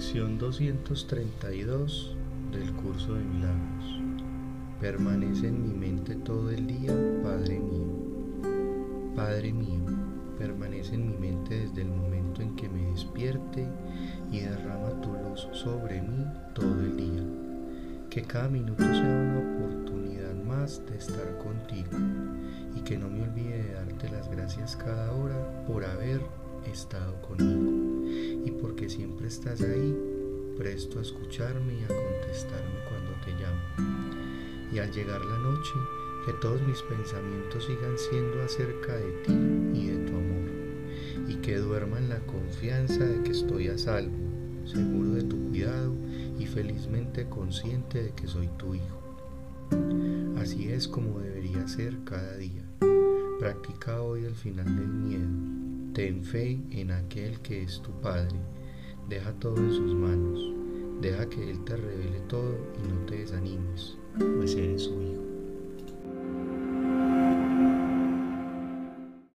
Lección 232 del curso de milagros. Permanece en mi mente todo el día, Padre mío. Padre mío, permanece en mi mente desde el momento en que me despierte y derrama tu luz sobre mí todo el día. Que cada minuto sea una oportunidad más de estar contigo y que no me olvide de darte las gracias cada hora por haber estado conmigo porque siempre estás ahí, presto a escucharme y a contestarme cuando te llamo. Y al llegar la noche, que todos mis pensamientos sigan siendo acerca de ti y de tu amor, y que duerma en la confianza de que estoy a salvo, seguro de tu cuidado y felizmente consciente de que soy tu hijo. Así es como debería ser cada día. Practica hoy el final del miedo Ten fe en aquel que es tu Padre. Deja todo en sus manos. Deja que Él te revele todo y no te desanimes, pues eres su hijo.